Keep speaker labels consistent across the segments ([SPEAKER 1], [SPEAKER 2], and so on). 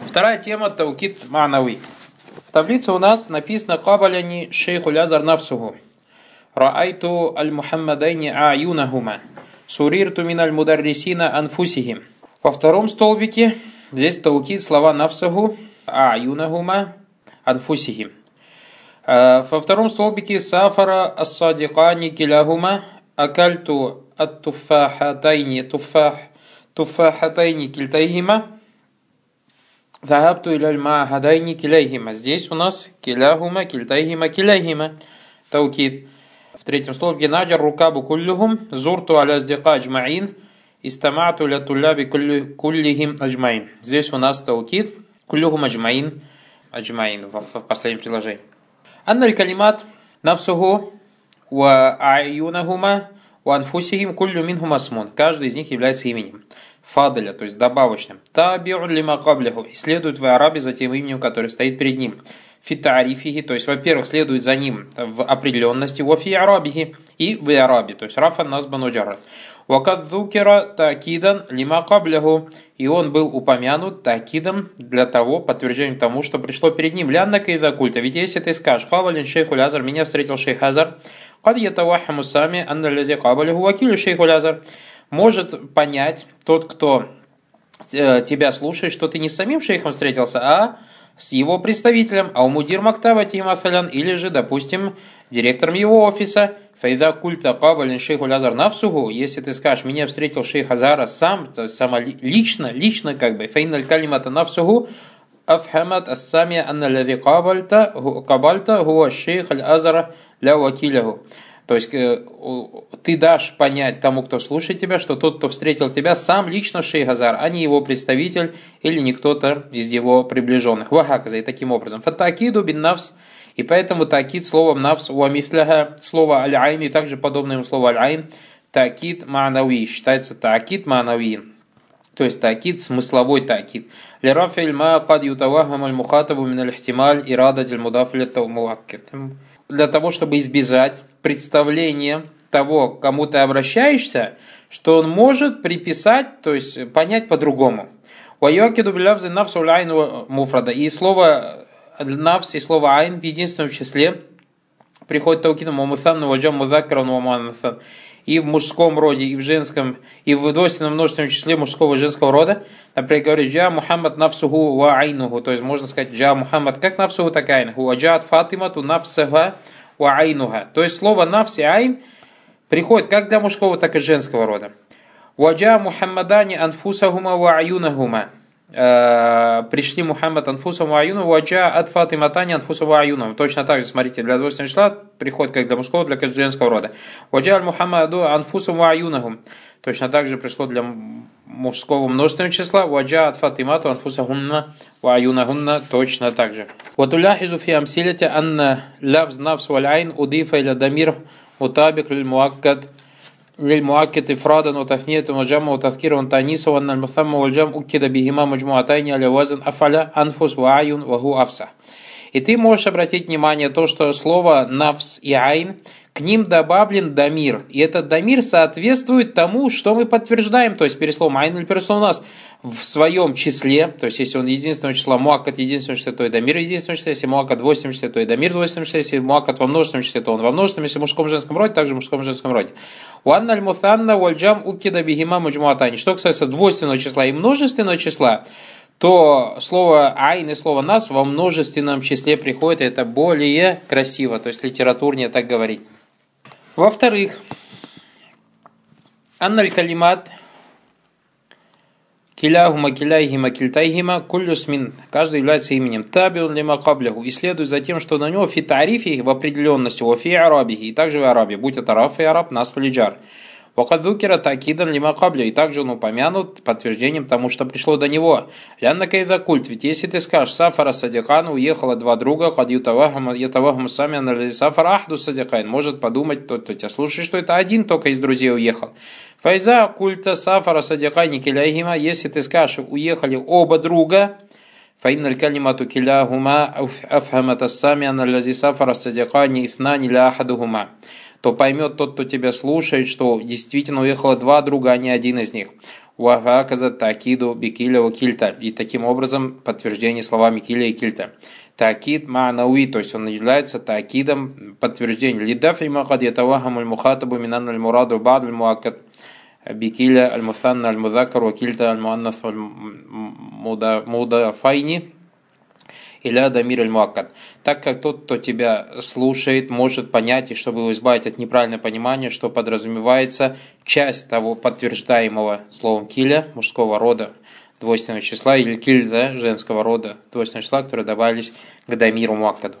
[SPEAKER 1] Вторая тема – таукид ма'нави. В таблице у нас написано «Кабаляни шейху лязар нафсуху». Раайту аль-Мухаммадайни аюнахума. Сурирту мин аль-мударрисина анфусихим. Во втором столбике здесь таукид слова нафсаху аюнахума анфусихим. Во втором столбике сафара ас-садикани киляхума акальту التفاحتين تفاح تفاحتين كلتيهما ذهبت إلى المعهدين كليهما Здесь у нас كلاهما كلتيهما كليهما توكيد В третьем столбике наджар рукабу куллюхум зурту аля аздика аджмаин истамату ля тулляби куллихим аджмаин. Здесь у нас таукид куллюхум аджмаин аджмаин в, в последнем предложении. Анна калимат нафсуху ва аюнахума у анфусихим куллю минхум асмун. Каждый из них является именем. Фадаля, то есть добавочным. Табиун лима кабляху. И следует в арабе за тем именем, которое стоит перед ним. Фитарифихи, то есть, во-первых, следует за ним в определенности. Вофи арабихи. И в арабе, то есть, рафа назбану джаррат. Вакад зукира такидан лима кабляху. И он был упомянут такидом для того, подтверждением тому, что пришло перед ним. Лянна кайда культа. Ведь если ты скажешь, кавалин шейху лязар, меня встретил шейх Азар, кад ятавахаму сами анна лязе кабалиху вакилю шейху лязар. Может понять тот, кто э, тебя слушает, что ты не с самим шейхом встретился, а с его представителем, а у Мудир Мактава Тимафелян или же, допустим, директором его офиса – Файда культа кабалин шейху Лазар навсугу, если ты скажешь, меня встретил шейх Азара сам, то сама лично, лично как бы, фаиналь калимата навсугу, афхамат ассами анна лави кабальта, кабальта гуа шейх аль-Азара ля вакилягу. То есть э, ты дашь понять тому, кто слушает тебя, что тот, кто встретил тебя, сам лично Шейх Азар, а не его представитель или не кто-то из его приближенных. Вахаказа. И таким образом. Фатакиду бин навс и поэтому такид словом навс уамифляха, слово аль-айн и также подобное слово аль-айн, такид ма'науи. Считается такид ма'науи. То есть такид, смысловой такид. Лерафиль ма кад ютавахам аль-мухатабу мин аль-ихтималь ирадат аль-мудафля Для того, чтобы избежать представление того, к кому ты обращаешься, что он может приписать, то есть понять по-другому. И слово навс и слово айн в единственном числе приходит таукином мумутхан ваджам мудаккаран муманатхан и в мужском роде, и в женском, и в двойственном множественном числе мужского и женского рода. Например, говорит «Джа Мухаммад нафсуху ва айнуху», то есть можно сказать «Джа Мухаммад как нафсуху, так айнуху», «Ва джаат Фатимату нафсаха ва айнуха». То есть слово «нафс» и «айн» приходит как для мужского, так и женского рода. «Ваджа Мухаммадани анфусахума ва аюнахума». Э, пришли Мухаммад анфусам аюну, ваджа от Фатиматани анфусам аюну. Точно так же, смотрите, для двойственного числа приходит как для мужского, для женского рода. Ваджа аль Мухаммаду анфусам аюнахум. Точно так же пришло для мужского множественного числа. Ваджа от Фатимату анфусахунна ва аюнахунна. Точно так же. Ватуляхизу фи амсилите анна лавз навс валь айн удифа иля дамир мутабик лиль муаккад للمؤكد إفرادا وتثنية وجمع وتذكير وتأنيس وأن المثنى والجمع أكد بهما مجموعتين على وزن أفعل أنفس وعين وهو أفسح. И ты можешь обратить внимание то, что слово «навс» и «айн» к ним добавлен дамир. И этот дамир соответствует тому, что мы подтверждаем, то есть пересловом айн или пересловом нас в своем числе, то есть если он единственного числа, муакат единственного числа, то и дамир единственного числа, если муакат в 80 числе, то и дамир в 80 числе, если муакат во множественном числе, то он во множественном, если в мужском женском роде, также в мужском женском роде. Уанна аль мутанна вальджам укида бихима маджмуатани. Что касается двойственного числа и множественного числа, то слово «айн» и слово «нас» во множественном числе приходит, и это более красиво, то есть литературнее так говорить. Во-вторых, анналь калимат киляхума киляйхима кильтайхима кулюсмин. Каждый является именем. Табиун лима кабляху. И следует за тем, что на него фитарифи в определенности, во фи арабихи, и также в арабе, будь это раф и араб, нас полиджар. Вакадзукера такидан лима кабля, и также он упомянут подтверждением тому, что пришло до него. Лянна кайда культ, ведь если ты скажешь, Сафара Садикану уехало два друга, кад ютавахам сами анализи Сафара Ахду Садикайн, может подумать тот, кто тебя слушает, что это один только из друзей уехал. Файза культа Сафара Садикайни киляйхима, если ты скажешь, уехали оба друга, فإن الكلمة كلاهما أفهمت السامع أن الذي سافر الصديقان اثنان لا أحدهما то поймет тот, кто тебя слушает, что действительно уехало два друга, а не один из них. Вахаказа такиду бикиля ва кильта. И таким образом подтверждение словами киля и кильта. Такид ма'науи, то есть он является такидом подтверждения. Лидафи мaqad ятавахаму аль-мухатабу минан аль-мураду бад аль-муакад бикиля аль-мутанна аль-мудакар ва кильта аль-муаннас иля дамир аль муаккад. Так как тот, кто тебя слушает, может понять, и чтобы его избавить от неправильного понимания, что подразумевается часть того подтверждаемого словом киля, мужского рода, двойственного числа, или киль, да, женского рода, двойственного числа, которые добавились к дамиру муаккаду.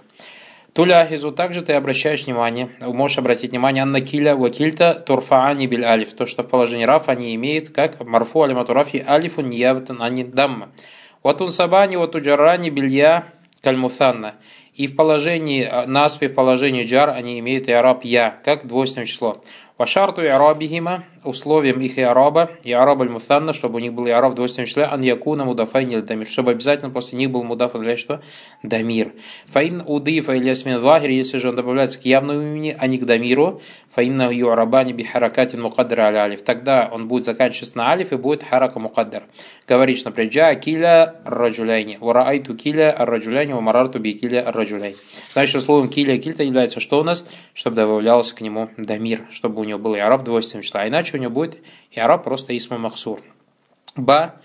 [SPEAKER 1] Туляхизу, также ты обращаешь внимание, можешь обратить внимание на киля, вакильта, турфаани биль алиф, то, что в положении раф они имеют, как марфу алиматурафи алифу ниябатан ани дамма. Ватун сабани, вату джарани билья кальмуфанна. И в положении э, наспи, в положении джар они имеют и араб я, как двойственное число. Вашарту и арабихима, условием их и араба, и араб аль-мутанна, чтобы у них был и араб в двойственном числе, ан якуна мудафайни дамир, чтобы обязательно после них был мудафа для что? Дамир. Фаин удифа или ясмин захир, если же он добавляется к явному имени, а не к дамиру, фаинна юарабани би харакатин мукаддар аля алиф. Тогда он будет заканчиваться на алиф и будет харака мукаддар. Говоришь, например, джа киля раджуляйни, вараайту киля раджуляйни, вамарарту би киля раджуляйни. Значит, словом киля кильта является что у нас? Чтобы добавлялся к нему дамир, чтобы у него был и араб двойственного числа. А иначе у него будет и араб просто исма махсур. Ба.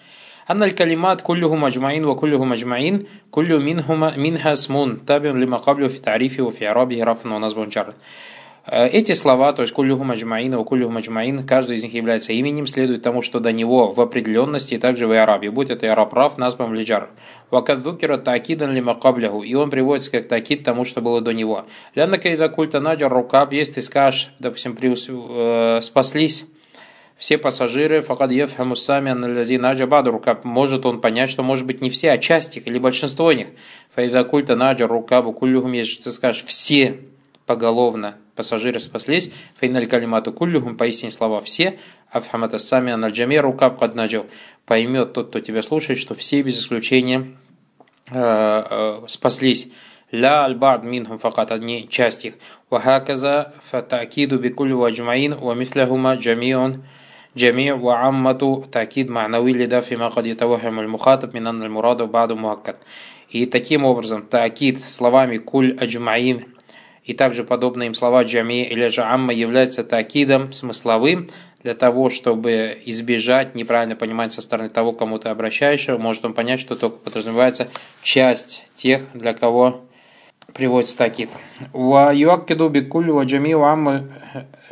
[SPEAKER 1] أن الكلمات كلهم أجمعين وكلهم أجمعين كل منهما منها اسم تابع لما قبله في تعريفه وفي إعرابه رفع ونصب جر эти слова, то есть кулюху маджмаин и кулюху маджмаин, каждый из них является именем, следует тому, что до него в определенности и также в арабе, будь это араб рав, назван лиджар. Вакадзукира таакидан лима кабляху, и он приводится как такид тому, что было до него. Ляна кайда культа наджар рукаб, если ты скажешь, допустим, при, э, спаслись все пассажиры, факад ефхаму сами анализи наджа может он понять, что может быть не все, а часть их или большинство них. Файда культа наджа рукабу кулюхум, если ты скажешь все поголовно пассажиры спаслись, фейналь калимату куллюхум, поистине слова все, афхамата сами анаджаме рукаб каднаджал, поймет тот, кто тебя слушает, что все без исключения э, э, спаслись. Ля аль-бад минхум факат одни часть их. Вахаказа фатакиду бикулю ваджмаин ва мисляхума джамион جميع وعامة تأكيد معنوي لدافع ما قد يتوهم المخاطب من أن المراد بعد مؤكد. И таким образом, таакид словами куль аджмаин и также подобные им слова джами или же амма являются такидом смысловым для того, чтобы избежать неправильно понимать со стороны того, кому ты обращаешься, может он понять, что только подразумевается часть тех, для кого приводится такид. Ва юаккиду би куль ва джами ва амма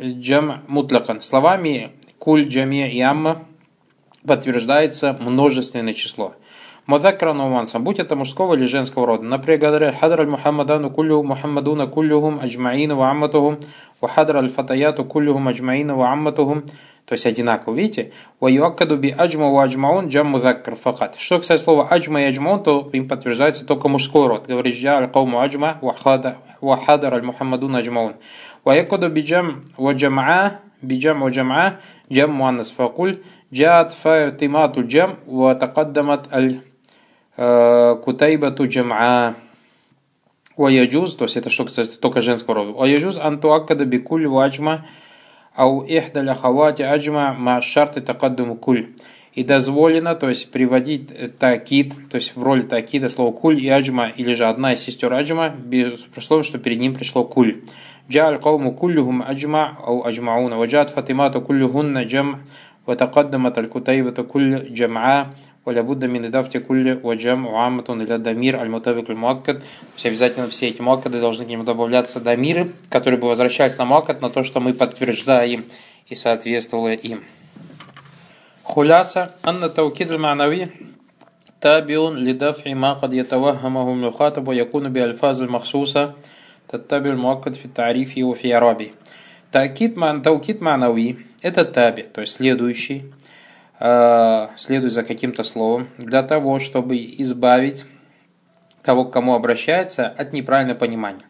[SPEAKER 1] джам мутлакан. Словами куль, джами и амма подтверждается множественное число. Мудакран умансам, будь это мужского или женского рода. Например, говорят, хадр аль-Мухаммадану куллюхум Мухаммадуна куллюхум аджмаина ва амматухум, ва хадр аль-Фатаяту куллюхум аджмаина ва амматухум. То есть одинаково, видите? Ва юаккаду би аджма ва аджмаун джам мудаккар факат. Что, кстати, слово аджма и аджмаун, то им подтверждается только мужской род. Говорит, джа аль-кауму аджма ва хадр аль-Мухаммадуна аджмаун. Ва якаду би джам ва джамаа بجمع وجمعة جمع مؤنث فقل جاءت فاطمة الجمع وتقدمت кутайбату джам'a. Ваяджуз, то есть это что кстати, только женского рода. Ваяджуз антуаккада бикуль ваджма ау ихда ляхавати аджма ма шарты такаддуму куль. И дозволено, то есть приводить такид, то есть в роли такида слово куль и аджма, или же одна из сестер аджма, без условия, что перед ним пришло куль. جاء القوم كلهم أجمع أو أجمعون وجاءت فاطمة كلهن جمع وتقدمت الكتيبة كل جمعاء ولا بد من إضافة كل وجمع عامة إلى дамир аль-мутавик аль-муаккад. То есть обязательно все эти муаккады должны к нему добавляться дамиры, которые бы возвращались на муаккад, на то, что мы подтверждаем и соответствовало им. خلاصة أن التوكيد المعنوي تابع لدفع ما قد يتوهمه المخاطب ويكون بألفاظ المخصوصة تتبع المؤكد في التعريف وفي إعرابه تأكيد مع توكيد معنوي это таби, то есть следующий, Э, следует за каким-то словом, для того, чтобы избавить того, к кому обращается, от неправильного понимания.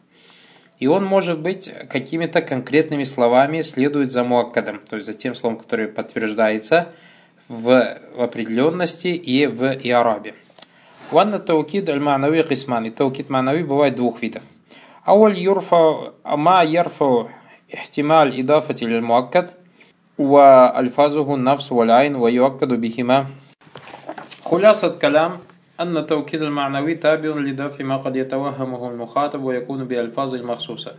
[SPEAKER 1] И он может быть какими-то конкретными словами следует за муаккадом, то есть за тем словом, которое подтверждается в определенности и в иарабе. Ванна таукид аль-ма'нави кисман. И таукид ма'нави бывает двух видов. Ауль юрфа ма ярфа ихтималь идафати аль-муаккад – وألفاظه النفس والعين ويؤكد بهما خلاصة كلام أن التوكيد المعنوي تابع لدفع ما قد يتوهمه المخاطب ويكون بألفاظ المخصوصة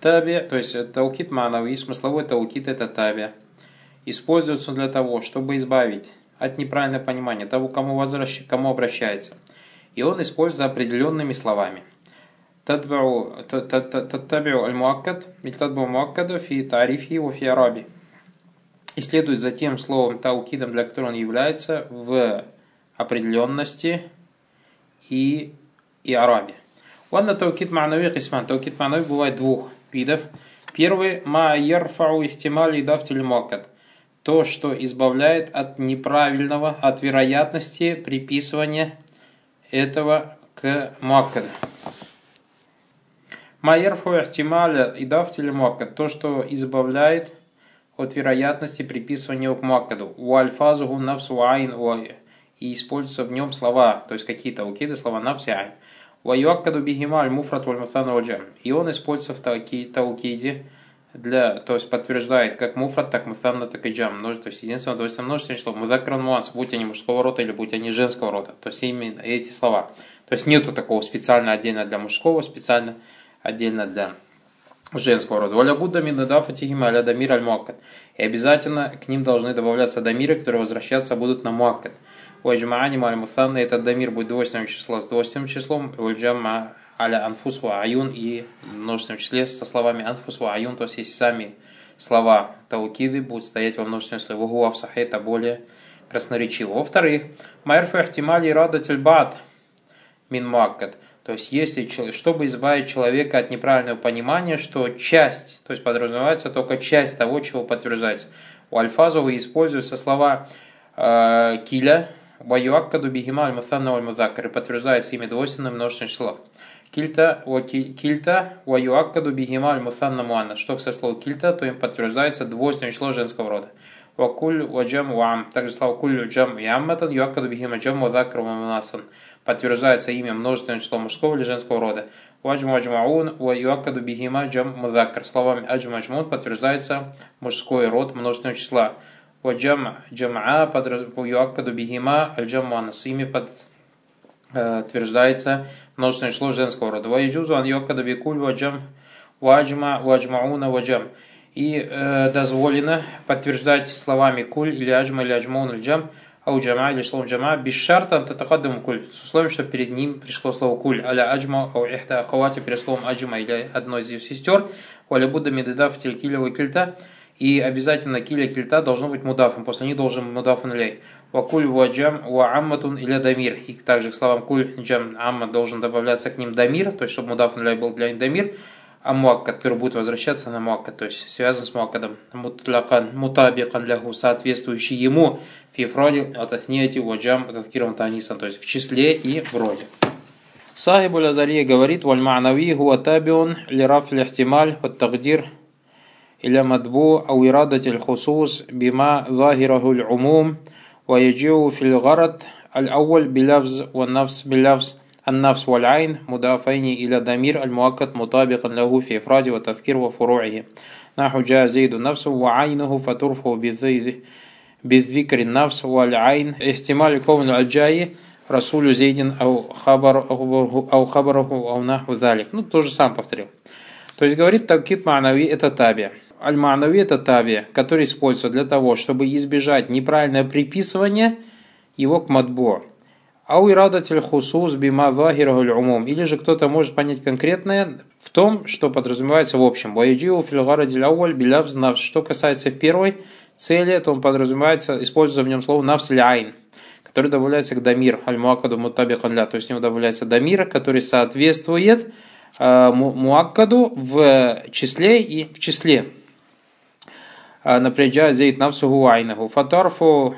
[SPEAKER 1] Таби, то есть таукит манави, смысловой таукит это таби, используется для того, чтобы избавить от неправильного понимания того, кому, возвращ... кому обращается. И он используется определенными словами. تتبع تتبع المؤكد تتبع مؤكد في تعريفه وفي араби. И следует за тем словом таукидом, для которого он является в определенности и, и арабе. Ладно, таукид ма'нави кисман. Таукид ма'нави бывает двух видов. Первый – ма ярфау ихтимали дафтиль мокат. То, что избавляет от неправильного, от вероятности приписывания этого к мокаду. Ярфау ихтимали и дафтиль мокат. То, что избавляет от вероятности приписывания к мокаду. У альфазуху нафсу айн и используются в нем слова, то есть какие-то укиды, слова нафси айн. Ваюаккаду бихима аль-муфрат валь-муфтану ваджам. И он используется в таукиде, для, то есть подтверждает как муфрат, так муфтанна, так и джам. То есть единственное, то есть множественное число. Мудакран муас, будь они мужского рода или будь они женского рода. То есть именно эти слова. То есть нету такого специально отдельно для мужского, специально отдельно для женского рода. Валя Будда минадафа тихима аля дамир аль И обязательно к ним должны добавляться дамиры, которые возвращаться будут на муаккад. Уаджмаани маль мутанна, этот дамир будет двойственным числом с двойственным числом, уаджама аля анфус ва аюн и множественном числе со словами анфус ва аюн, то есть сами слова таукиды будут стоять во множественном числе. Вагуа в сахе это более красноречиво. Во-вторых, майрфу ихтимали радатель бат мин маккат. То есть, если, чтобы избавить человека от неправильного понимания, что часть, то есть подразумевается только часть того, чего подтверждается. У Альфазова используются слова э, киля, Ваюаккаду бихима аль-мутанна аль-мудаккар. И подтверждается имя двойственное множественное число. Кильта, кильта, ваюаккаду бихима аль-мутанна муанна. Что кстати слово кильта, то им подтверждается двойственное число женского рода. Вакуль ваджам вам. Также слово куль джам и амматан юаккаду бихима джам мудаккар мунасан. Подтверждается имя множественное число мужского или женского рода. Ваджму аджмаун ва юаккаду бихима джам мудаккар. Словами аджму аджмун подтверждается мужской род множественного числа. Ваджама джамаа юаккаду бихима аль-джамма с ими подтверждается множественное число женского рода. Ваиджузу ан юаккаду бикуль ваджам ваджма ваджмауна ваджам. И э, дозволено подтверждать словами куль или аджма или аджмаун или джам, ау джама или словом джама, без шарта татакаддам куль, с условием, что перед ним пришло слово куль, аля аджма, ау ихта ахавати перед словом аджма или одной из сестер, валя будда медеда в телькилева кильта, и обязательно киля кильта должно быть мудафом, после них должен мудафун лей. Вакуль ваджам ва амматун или дамир. И также к словам куль джам амма должен добавляться к ним дамир, то есть чтобы мудафун лей был для них дамир, а муаккад, который будет возвращаться на муаккад, то есть связан с муаккадом. Мутлакан, мутабикан ляху, соответствующий ему, фифроди, атафнияти, ваджам, тавкирам танисан, то есть в числе и в роде. Сахибу Лазария говорит, валь ма'нави хуа табиун лираф лихтималь, вот тагдир, إلى مطبوع أو إرادة الخصوص بما ظاهره العموم ويجيء في الغرض الأول بلفظ والنفس بلفظ النفس والعين مضافين إلى ضمير المؤكد مطابقا له في إفراد وتذكير وفروعه نحو جاء زيد نفسه وعينه فترفع بالذكر النفس والعين احتمال كون الجاي رسول زيد أو خبر أو خبره أو نحو ذلك ну то же сам повторил то есть говорит такит ма'нави это таби аль-ма'нави это таби, который используется для того, чтобы избежать неправильное приписывание его к мадбу. Ау ирадатель хусус бима вахирахуль умум. Или же кто-то может понять конкретное в том, что подразумевается в общем. Ваюджиу фильгарадиль ауаль билявз навс. Что касается первой цели, то он подразумевается, используя в нем слово навс ляйн, который добавляется к дамир, аль-муакаду мутабикан ля. То есть в него добавляется дамир, который соответствует э, муаккаду в числе и в числе. например, зейд навсуху айнаху. Фатарфу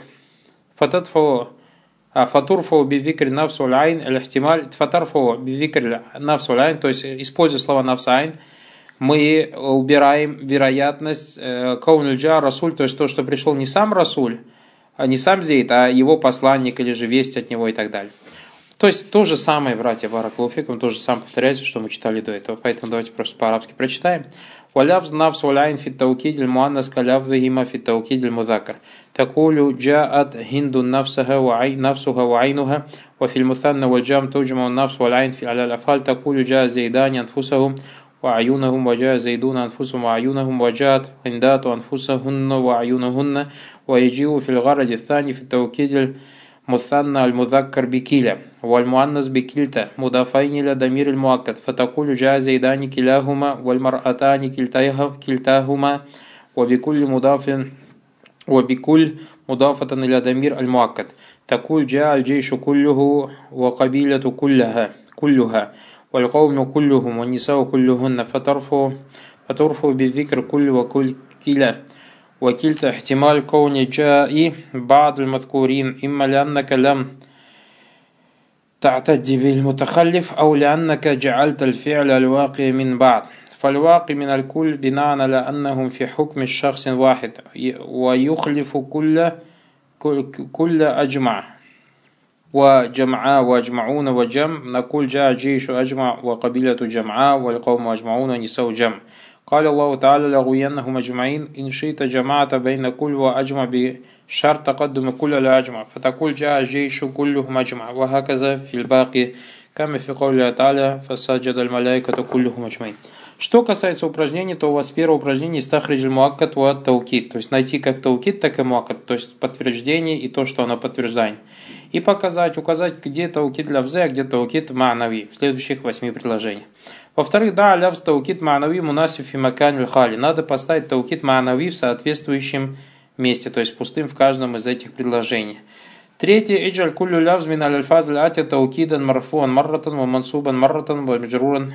[SPEAKER 1] фататфу фатурфу бивикр навсу айн аль-ихтималь фатарфу бивикр навсу айн, то есть используя слова навсайн, мы убираем вероятность каунульджа расуль, то есть то, что пришел не сам расуль, не сам Зейд, а его посланник или же весть от него и так далее. То есть то же самое, братья Бараклуфикум, то же самое повторяется, что мы читали до этого. Поэтому давайте просто по-арабски прочитаем. ولفظ نفس والعين في التوكيد المؤنث كلفظهما في التوكيد المذكر تقول جاءت هند نفسها وعين نفسها وعينها وفي المثنى والجام تجمع النفس والعين في على الأفعال تقول جاء زيدان أنفسهم وعيونهم وجاء زيدون أنفسهم وعيونهم وجاءت هندات أنفسهن وعيونهن ويجيء في الغرض الثاني في التوكيد مثنى المذكر بكلا والمؤنث بكلتا مضافين إلى ضمير المؤكد فتقول جاء زيدان كلاهما والمرأتان كلتاهما وبكل مضاف وبكل مضافة إلى ضمير المؤكد. تقول جاء الجيش كله وقبيلة كلها كلها والقوم كلهم والنساء كلهن فترفع فترفع بالذكر كل وكل كلا وكلتا احتمال كون جاء بعض المذكورين إما لأنك لم تعتد بالمتخلف أو لأنك جعلت الفعل الواقع من بعض. فالواقع من الكل بناء على أنهم في حكم الشخص واحد ويخلف كل كل أجمع وجمعاء وأجمعون وجمع. نقول جاء جيش أجمع وقبيلة جمعاء والقوم أجمعون ونساء جمع. قال الله تعالى لغوينهم أجمعين إن شئت جمعت بين كل وأجمع بشرط تقدم كل الأجمع فتقول جاء جيش كلهم أجمع وهكذا في الباقي كما في قول الله تعالى فسجد الملائكة كلهم أجمعين Что касается упражнений, то у вас первое упражнение стахриджи муаккат ва таукит. То есть найти как таукит, так и муаккат. То есть подтверждение и то, что оно подтверждает. И показать, указать, где таукит для взе, а где таукит ма'нави в следующих восьми предложениях. Во-вторых, да, аляв таукит ма'нави мунасиф и макан хали. Надо поставить таукит ма'нави в соответствующем месте, то есть пустым в каждом из этих предложений. Третье, иджаль куллю лявз мин аль-фаз атя таукидан марфуан марратан ва мансубан марратан ва мджруран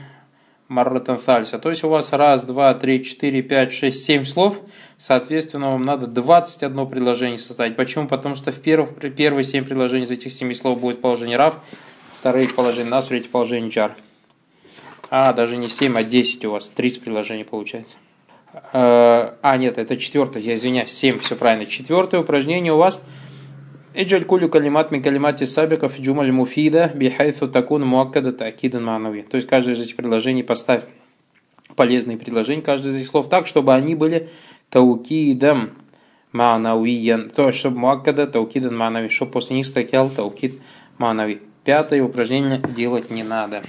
[SPEAKER 1] марратан. То есть у вас раз, два, три, четыре, пять, шесть, семь слов, Соответственно, вам надо 21 предложение создать. Почему? Потому что в первых, первые 7 предложений из этих 7 слов будет положение «рав», вторые положение «нас», третье положение чар. А, даже не 7, а 10 у вас. 30 предложений получается. Э, а, нет, это четвертое, я извиняюсь, 7, все правильно. Четвертое упражнение у вас. Иджаль кулю калимат ми калимати сабиков джумаль муфида бихайцу такун муаккада такидан мануви. То есть каждое из этих предложений поставь полезные предложения, каждое из этих слов так, чтобы они были таукидом ма'навиян. То чтобы муаккада таукидан ма'нави, чтобы после них стоял таукид ма'нави. Пятое упражнение делать не надо.